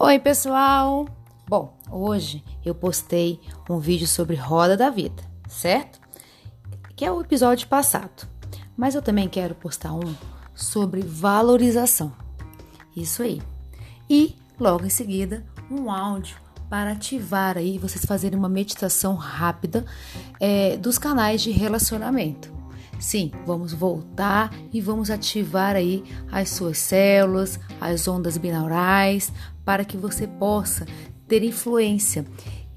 Oi, pessoal! Bom, hoje eu postei um vídeo sobre roda da vida, certo? Que é o episódio passado. Mas eu também quero postar um sobre valorização. Isso aí. E logo em seguida, um áudio para ativar aí vocês fazerem uma meditação rápida é, dos canais de relacionamento. Sim, vamos voltar e vamos ativar aí as suas células, as ondas binaurais, para que você possa ter influência,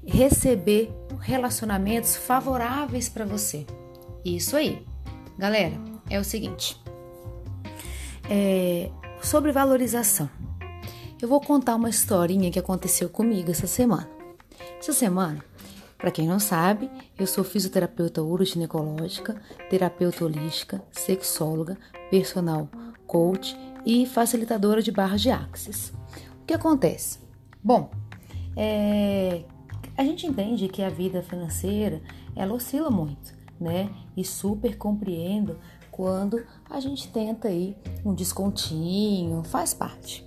receber relacionamentos favoráveis para você. Isso aí, galera, é o seguinte: é, sobre valorização. Eu vou contar uma historinha que aconteceu comigo essa semana. Essa semana para quem não sabe, eu sou fisioterapeuta uroginecológica, terapeuta holística, sexóloga, personal coach e facilitadora de barras de axis. O que acontece? Bom, é, a gente entende que a vida financeira ela oscila muito, né? E super compreendo quando a gente tenta aí um descontinho, faz parte.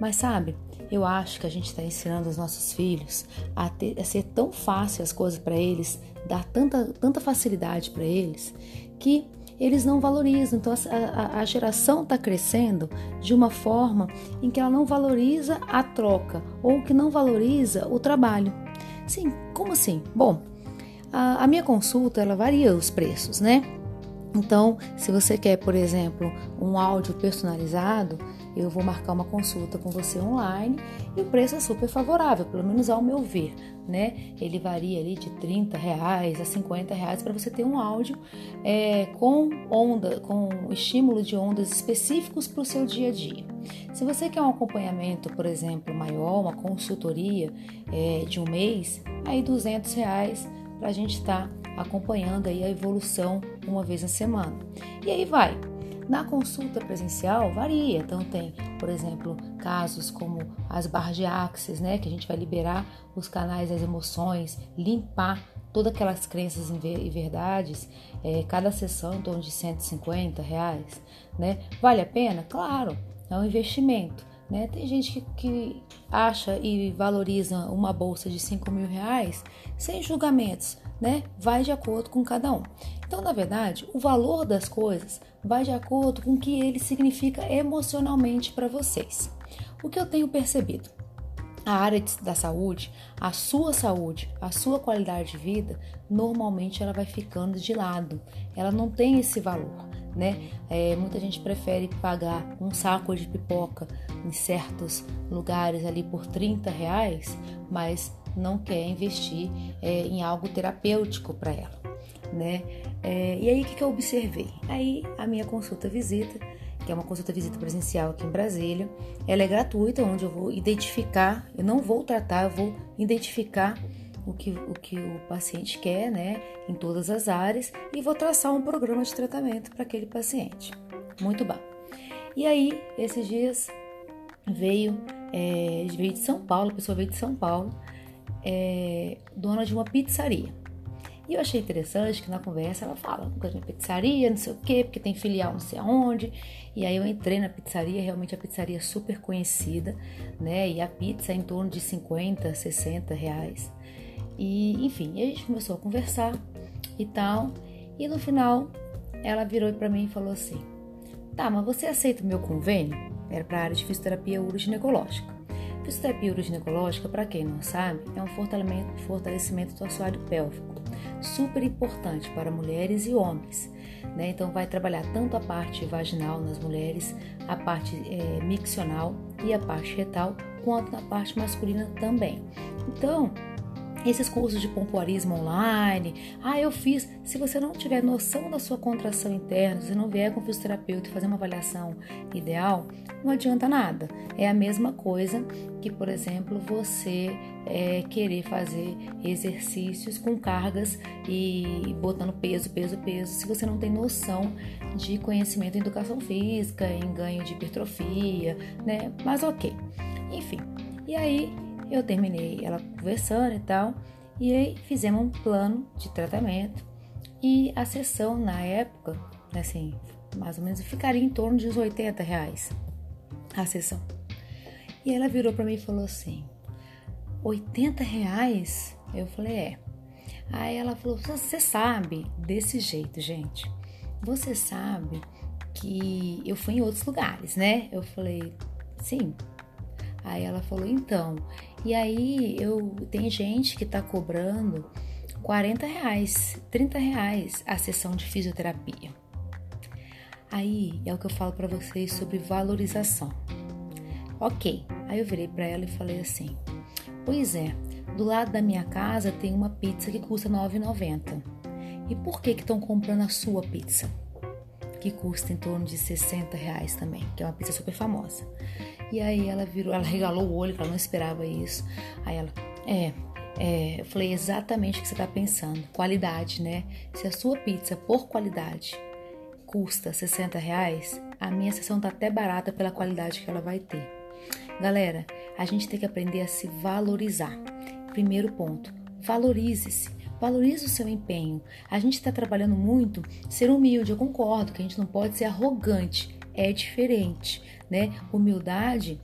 Mas sabe, eu acho que a gente está ensinando os nossos filhos a, ter, a ser tão fácil as coisas para eles, dar tanta, tanta facilidade para eles, que eles não valorizam. Então a, a, geração está crescendo de uma forma em que ela não valoriza a troca ou que não valoriza o trabalho. Sim, como assim? Bom, a, a minha consulta ela varia os preços, né? Então, se você quer, por exemplo, um áudio personalizado, eu vou marcar uma consulta com você online e o preço é super favorável, pelo menos ao meu ver, né? Ele varia ali de 30 reais a 50 reais para você ter um áudio é, com onda, com estímulo de ondas específicos para o seu dia a dia. Se você quer um acompanhamento, por exemplo, maior, uma consultoria é, de um mês, aí 200 reais para a gente estar tá acompanhando aí a evolução uma vez na semana. E aí vai. Na consulta presencial varia, então tem, por exemplo, casos como as barras de axis, né, que a gente vai liberar os canais das emoções, limpar todas aquelas crenças e verdades, é, cada sessão em torno de 150 reais, né? Vale a pena? Claro, é um investimento. Né? Tem gente que, que, acha e valoriza uma bolsa de 5 mil reais sem julgamentos, né? Vai de acordo com cada um. Então, na verdade, o valor das coisas vai de acordo com o que ele significa emocionalmente para vocês. O que eu tenho percebido? A área da saúde, a sua saúde, a sua qualidade de vida, normalmente ela vai ficando de lado. Ela não tem esse valor, né? É, muita gente prefere pagar um saco de pipoca em certos lugares ali por 30 reais, mas não quer investir é, em algo terapêutico para ela, né? É, e aí o que, que eu observei? Aí a minha consulta visita, que é uma consulta visita presencial aqui em Brasília, ela é gratuita, onde eu vou identificar, eu não vou tratar, eu vou identificar o que, o que o paciente quer, né, em todas as áreas, e vou traçar um programa de tratamento para aquele paciente. Muito bom. E aí, esses dias veio, é, veio de São Paulo, a pessoa veio de São Paulo, é, dona de uma pizzaria. E eu achei interessante que na conversa ela fala com a pizzaria, não sei o quê, porque tem filial não sei aonde. E aí eu entrei na pizzaria, realmente a pizzaria é super conhecida, né? E a pizza é em torno de 50, 60 reais. E enfim, a gente começou a conversar e tal. E no final ela virou para mim e falou assim: Tá, mas você aceita o meu convênio? Era para área de fisioterapia uroginecológica. Fisioterapia uroginecológica, para quem não sabe, é um fortalecimento, do assoalho pélvico, super importante para mulheres e homens. Né? Então, vai trabalhar tanto a parte vaginal nas mulheres, a parte é, miccional e a parte retal, quanto na parte masculina também. Então, esses cursos de pompoarismo online, ah, eu fiz. Se você não tiver noção da sua contração interna, se não vier com o fisioterapeuta e fazer uma avaliação ideal, não adianta nada. É a mesma coisa que, por exemplo, você é, querer fazer exercícios com cargas e botando peso, peso, peso, se você não tem noção de conhecimento em educação física, em ganho de hipertrofia, né? Mas ok. Enfim. E aí eu terminei ela conversando e tal, e aí fizemos um plano de tratamento. E a sessão na época, assim, mais ou menos ficaria em torno de uns 80 reais a sessão. E ela virou para mim e falou assim: 80 reais? Eu falei: É. Aí ela falou: Você sabe, desse jeito, gente. Você sabe que eu fui em outros lugares, né? Eu falei: Sim. Aí ela falou: Então. E aí eu tem gente que tá cobrando 40 reais, 30 reais a sessão de fisioterapia. Aí é o que eu falo para vocês sobre valorização. Ok, aí eu virei para ela e falei assim: Pois é, do lado da minha casa tem uma pizza que custa R$ 9,90. E por que estão comprando a sua pizza? Que custa em torno de 60 reais também, que é uma pizza super famosa. E aí ela virou, ela regalou o olho, ela não esperava isso. Aí ela, é, é, eu falei exatamente o que você está pensando. Qualidade, né? Se a sua pizza por qualidade custa 60 reais, a minha sessão tá até barata pela qualidade que ela vai ter. Galera, a gente tem que aprender a se valorizar. Primeiro ponto, valorize-se. Valorize o seu empenho. A gente está trabalhando muito ser humilde. Eu concordo que a gente não pode ser arrogante. É diferente, né? Humildade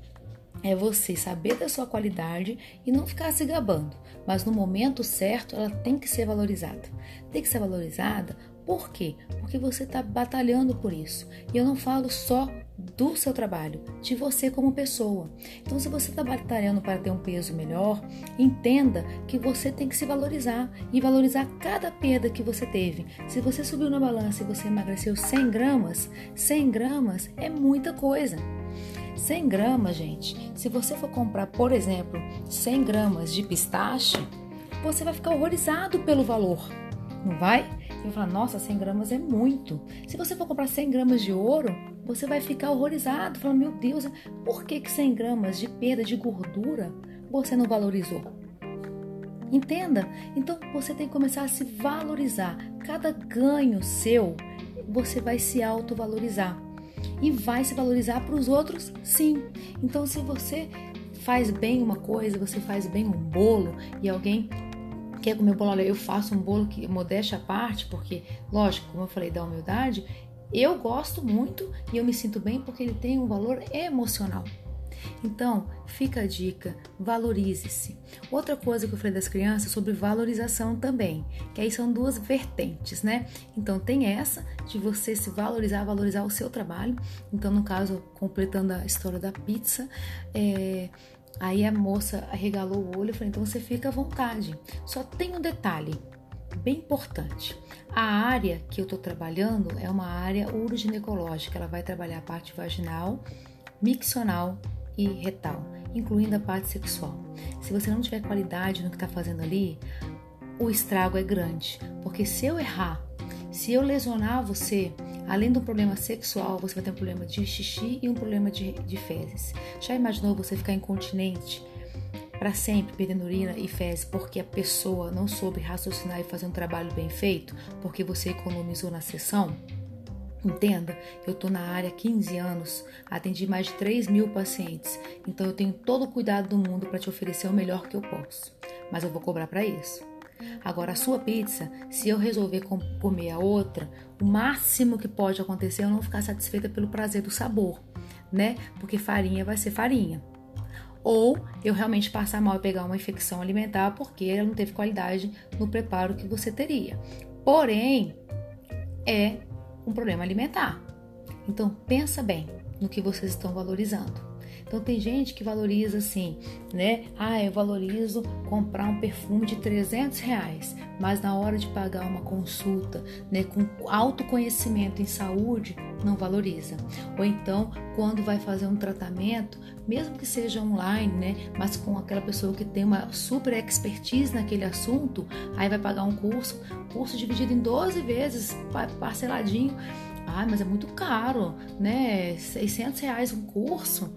é você saber da sua qualidade e não ficar se gabando. Mas no momento certo, ela tem que ser valorizada. Tem que ser valorizada por quê? Porque você está batalhando por isso. E eu não falo só do seu trabalho, de você como pessoa. Então, se você está batalhando para ter um peso melhor, entenda que você tem que se valorizar e valorizar cada perda que você teve. Se você subiu na balança e você emagreceu 100 gramas, 100 gramas é muita coisa. 100 gramas, gente, se você for comprar, por exemplo, 100 gramas de pistache, você vai ficar horrorizado pelo valor, não vai? Você vai falar, nossa, 100 gramas é muito. Se você for comprar 100 gramas de ouro, você vai ficar horrorizado, falando, meu Deus, por que, que 100 gramas de perda de gordura você não valorizou? Entenda? Então você tem que começar a se valorizar. Cada ganho seu, você vai se autovalorizar. E vai se valorizar para os outros, sim. Então, se você faz bem uma coisa, você faz bem um bolo e alguém quer comer bolo, olha, eu faço um bolo que modéstia à parte, porque, lógico, como eu falei da humildade, eu gosto muito e eu me sinto bem porque ele tem um valor emocional. Então, fica a dica, valorize-se. Outra coisa que eu falei das crianças sobre valorização também, que aí são duas vertentes, né? Então, tem essa de você se valorizar, valorizar o seu trabalho. Então, no caso, completando a história da pizza, é, Aí a moça arregalou o olho e falou: então você fica à vontade. Só tem um detalhe bem importante. A área que eu estou trabalhando é uma área uroginecológica. Ela vai trabalhar a parte vaginal, miccional e retal, incluindo a parte sexual. Se você não tiver qualidade no que está fazendo ali, o estrago é grande. Porque se eu errar, se eu lesionar você, Além do problema sexual, você vai ter um problema de xixi e um problema de, de fezes. Já imaginou você ficar incontinente para sempre, perdendo urina e fezes, porque a pessoa não soube raciocinar e fazer um trabalho bem feito, porque você economizou na sessão? Entenda, eu estou na área há 15 anos, atendi mais de 3 mil pacientes, então eu tenho todo o cuidado do mundo para te oferecer o melhor que eu posso, mas eu vou cobrar para isso. Agora, a sua pizza, se eu resolver comer a outra, o máximo que pode acontecer é eu não ficar satisfeita pelo prazer do sabor, né? Porque farinha vai ser farinha. Ou eu realmente passar mal e pegar uma infecção alimentar porque ela não teve qualidade no preparo que você teria. Porém, é um problema alimentar. Então, pensa bem no que vocês estão valorizando. Então tem gente que valoriza assim, né? Ah, eu valorizo comprar um perfume de 300 reais, mas na hora de pagar uma consulta, né, com autoconhecimento em saúde, não valoriza. Ou então, quando vai fazer um tratamento, mesmo que seja online, né, mas com aquela pessoa que tem uma super expertise naquele assunto, aí vai pagar um curso, curso dividido em 12 vezes, parceladinho. Ah, mas é muito caro, né? 600 reais um curso.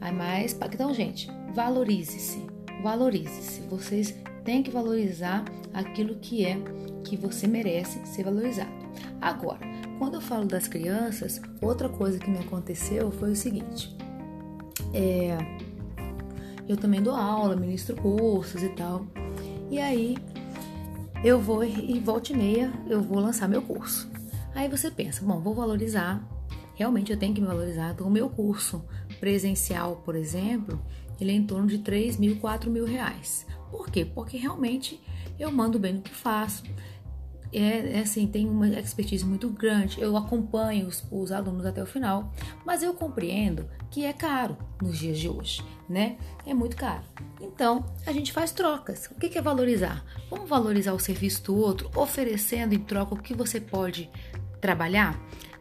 Aí mais, então, gente, valorize-se, valorize-se. Vocês têm que valorizar aquilo que é que você merece ser valorizado. Agora, quando eu falo das crianças, outra coisa que me aconteceu foi o seguinte: é, eu também dou aula, ministro cursos e tal, e aí eu vou e volta e meia eu vou lançar meu curso. Aí você pensa, bom, vou valorizar, realmente eu tenho que me valorizar, do meu curso presencial, por exemplo, ele é em torno de 3 mil, 4 mil reais. Por quê? Porque realmente eu mando bem no que faço. É, é, assim, tem uma expertise muito grande. Eu acompanho os, os, alunos até o final, mas eu compreendo que é caro nos dias de hoje, né? É muito caro. Então, a gente faz trocas. O que é valorizar? Vamos valorizar o serviço do outro, oferecendo em troca o que você pode trabalhar?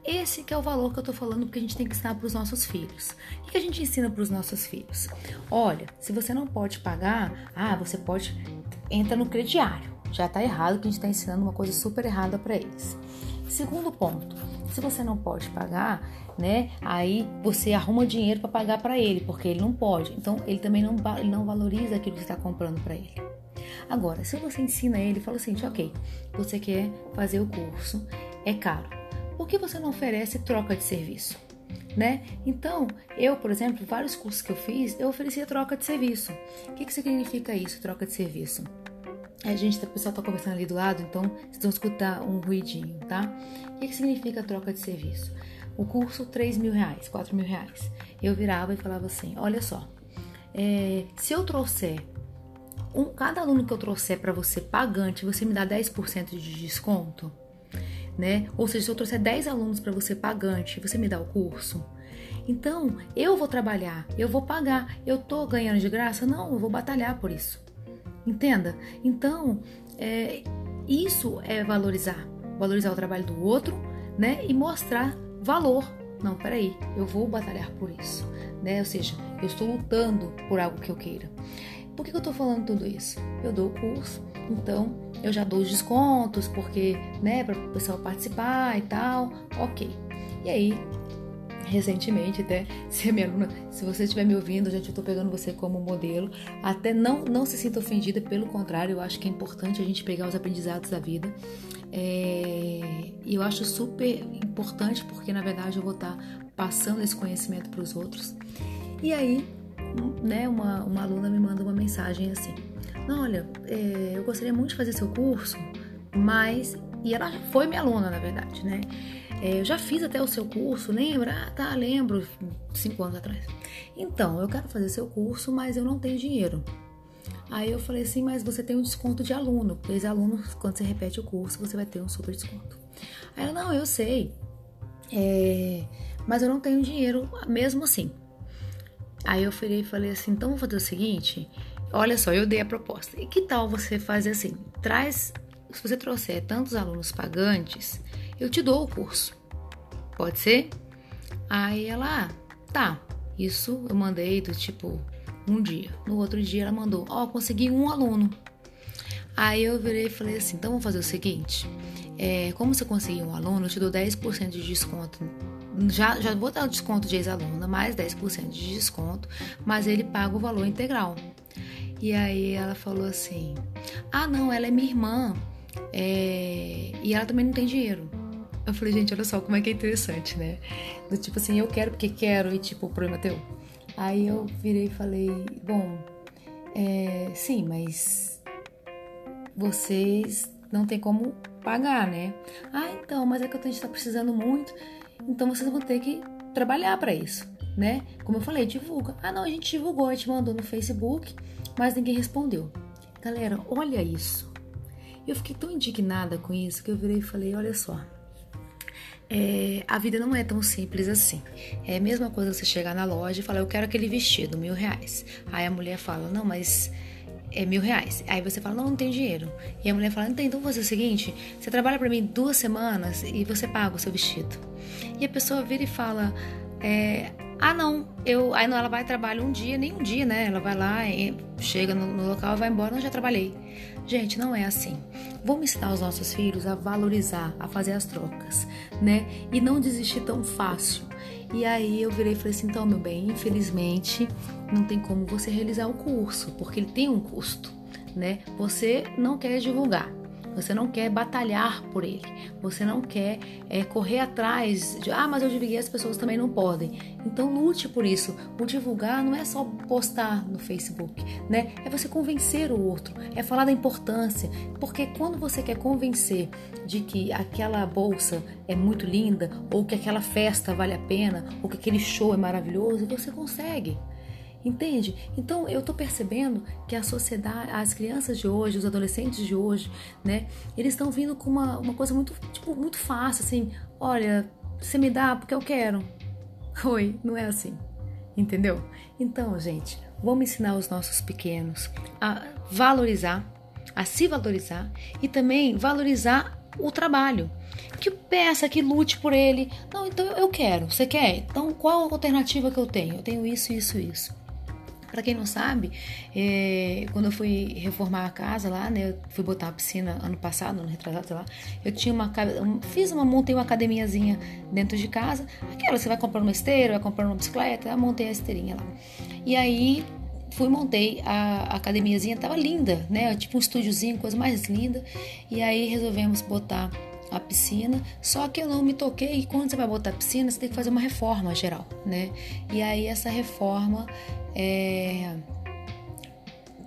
Esse que é o valor que eu tô falando porque a gente tem que ensinar para os nossos filhos. O que a gente ensina para os nossos filhos? Olha, se você não pode pagar, ah, você pode entra no crediário. Já tá errado que a gente está ensinando uma coisa super errada para eles. Segundo ponto, se você não pode pagar, né? Aí você arruma dinheiro para pagar para ele, porque ele não pode. Então ele também não, ele não valoriza aquilo que está comprando para ele. Agora, se você ensina ele, fala assim, ok, você quer fazer o curso, é caro por que você não oferece troca de serviço? Né? Então, eu, por exemplo, vários cursos que eu fiz, eu oferecia troca de serviço. O que, que significa isso, troca de serviço? A gente, o pessoal está conversando ali do lado, então vocês vão escutar um ruidinho, tá? O que, que significa troca de serviço? O curso, 3 mil reais, 4 mil reais. Eu virava e falava assim: olha só, é, se eu trouxer um, cada aluno que eu trouxer para você pagante, você me dá 10% de desconto? Né? Ou seja, se eu trouxer 10 alunos para você pagante, você me dá o curso? Então, eu vou trabalhar, eu vou pagar, eu tô ganhando de graça? Não, eu vou batalhar por isso. Entenda? Então, é, isso é valorizar. Valorizar o trabalho do outro, né? E mostrar valor. Não, peraí, eu vou batalhar por isso, né? Ou seja, eu estou lutando por algo que eu queira. Por que eu estou falando tudo isso? Eu dou o curso, então eu já dou os descontos, porque, né, para o pessoal participar e tal, ok. E aí, recentemente, até, se minha aluna, se você estiver me ouvindo, gente, eu estou pegando você como modelo, até não, não se sinta ofendida, pelo contrário, eu acho que é importante a gente pegar os aprendizados da vida. É, e eu acho super importante, porque na verdade eu vou estar passando esse conhecimento para os outros. E aí, né, uma, uma aluna me manda uma mensagem assim: Não, olha, é, eu gostaria muito de fazer seu curso, mas. E ela foi minha aluna, na verdade, né? É, eu já fiz até o seu curso, lembra? Ah, tá, lembro, cinco anos atrás. Então, eu quero fazer seu curso, mas eu não tenho dinheiro. Aí eu falei assim, mas você tem um desconto de aluno, porque os alunos, quando você repete o curso, você vai ter um super desconto. Aí ela, não, eu sei, é, mas eu não tenho dinheiro mesmo assim. Aí eu e falei assim: então vamos fazer o seguinte. Olha só, eu dei a proposta. E que tal você fazer assim? Traz, se você trouxer tantos alunos pagantes, eu te dou o curso. Pode ser? Aí ela, ah, tá. Isso eu mandei do tipo um dia. No outro dia ela mandou: Ó, oh, consegui um aluno. Aí eu virei e falei assim: então vamos fazer o seguinte. É, como você conseguiu um aluno, eu te dou 10% de desconto já, já vou dar o desconto de ex-aluna, mais 10% de desconto, mas ele paga o valor integral. E aí ela falou assim: Ah, não, ela é minha irmã é... e ela também não tem dinheiro. Eu falei, gente, olha só como é que é interessante, né? Do tipo assim, eu quero porque quero e tipo, o problema é teu. Aí eu virei e falei: Bom, é... sim, mas vocês não tem como pagar, né? Ah, então, mas é que a gente tá precisando muito. Então vocês vão ter que trabalhar para isso, né? Como eu falei, divulga. Ah, não, a gente divulgou, a gente mandou no Facebook, mas ninguém respondeu. Galera, olha isso. Eu fiquei tão indignada com isso que eu virei e falei: olha só. É, a vida não é tão simples assim. É a mesma coisa você chegar na loja e falar, eu quero aquele vestido, mil reais. Aí a mulher fala, não, mas é mil reais. Aí você fala, não, não tem dinheiro. E a mulher fala, então, então vou fazer o seguinte, você trabalha para mim duas semanas e você paga o seu vestido. E a pessoa vira e fala: é, Ah, não, eu. Aí ela vai trabalhar um dia, nem um dia, né? Ela vai lá, chega no, no local e vai embora, não, já trabalhei. Gente, não é assim. Vamos ensinar os nossos filhos a valorizar, a fazer as trocas, né? E não desistir tão fácil. E aí eu virei e falei assim: então, meu bem, infelizmente não tem como você realizar o curso, porque ele tem um custo, né? Você não quer divulgar. Você não quer batalhar por ele, você não quer é, correr atrás de, ah, mas eu divulguei, as pessoas também não podem. Então lute por isso. O divulgar não é só postar no Facebook, né? É você convencer o outro, é falar da importância, porque quando você quer convencer de que aquela bolsa é muito linda, ou que aquela festa vale a pena, ou que aquele show é maravilhoso, você consegue. Entende? Então eu tô percebendo que a sociedade, as crianças de hoje, os adolescentes de hoje, né, eles estão vindo com uma, uma coisa muito, tipo, muito fácil, assim, olha, você me dá porque eu quero. Oi, não é assim. Entendeu? Então, gente, vamos ensinar os nossos pequenos a valorizar, a se valorizar e também valorizar o trabalho. Que peça, que lute por ele. Não, então eu quero. Você quer? Então qual a alternativa que eu tenho? Eu tenho isso, isso, isso. Para quem não sabe, é, quando eu fui reformar a casa lá, né, eu fui botar a piscina ano passado, ano retrasado, sei lá, eu tinha uma, fiz uma, montei uma academiazinha dentro de casa, aquela, você vai comprando uma esteira, vai comprando uma bicicleta, montei a esteirinha lá. E aí, fui montei a, a academiazinha, tava linda, né, tipo um estúdiozinho, coisa mais linda, e aí resolvemos botar a piscina, só que eu não me toquei e quando você vai botar a piscina, você tem que fazer uma reforma geral, né? E aí essa reforma é,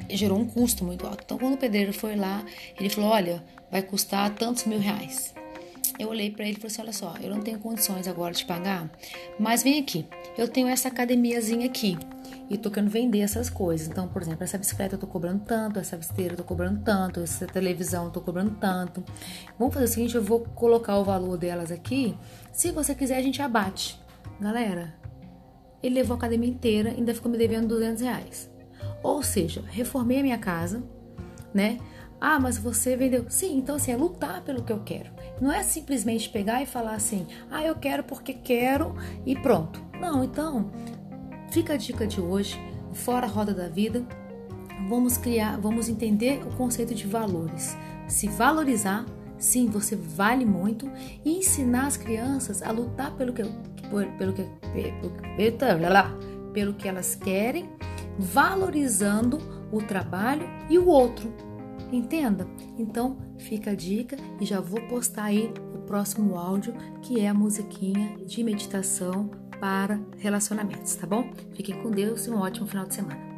gerou um custo muito alto. Então, quando o pedreiro foi lá, ele falou: Olha, vai custar tantos mil reais. Eu olhei para ele e falei assim: Olha só, eu não tenho condições agora de pagar, mas vem aqui, eu tenho essa academiazinha aqui e tô querendo vender essas coisas. Então, por exemplo, essa bicicleta eu tô cobrando tanto, essa esteira eu tô cobrando tanto, essa televisão eu tô cobrando tanto. Vamos fazer o seguinte: eu vou colocar o valor delas aqui. Se você quiser, a gente abate. Galera, ele levou a academia inteira, ainda ficou me devendo 200 reais. Ou seja, reformei a minha casa, né? Ah, mas você vendeu. Sim, então assim, é lutar pelo que eu quero. Não é simplesmente pegar e falar assim, ah, eu quero porque quero e pronto. Não, então, fica a dica de hoje, fora a roda da vida, vamos criar, vamos entender o conceito de valores. Se valorizar, sim, você vale muito e ensinar as crianças a lutar pelo que, pelo que, pelo que elas querem, valorizando o trabalho e o outro. Entenda? Então fica a dica e já vou postar aí o próximo áudio que é a musiquinha de meditação para relacionamentos, tá bom? Fiquem com Deus e um ótimo final de semana.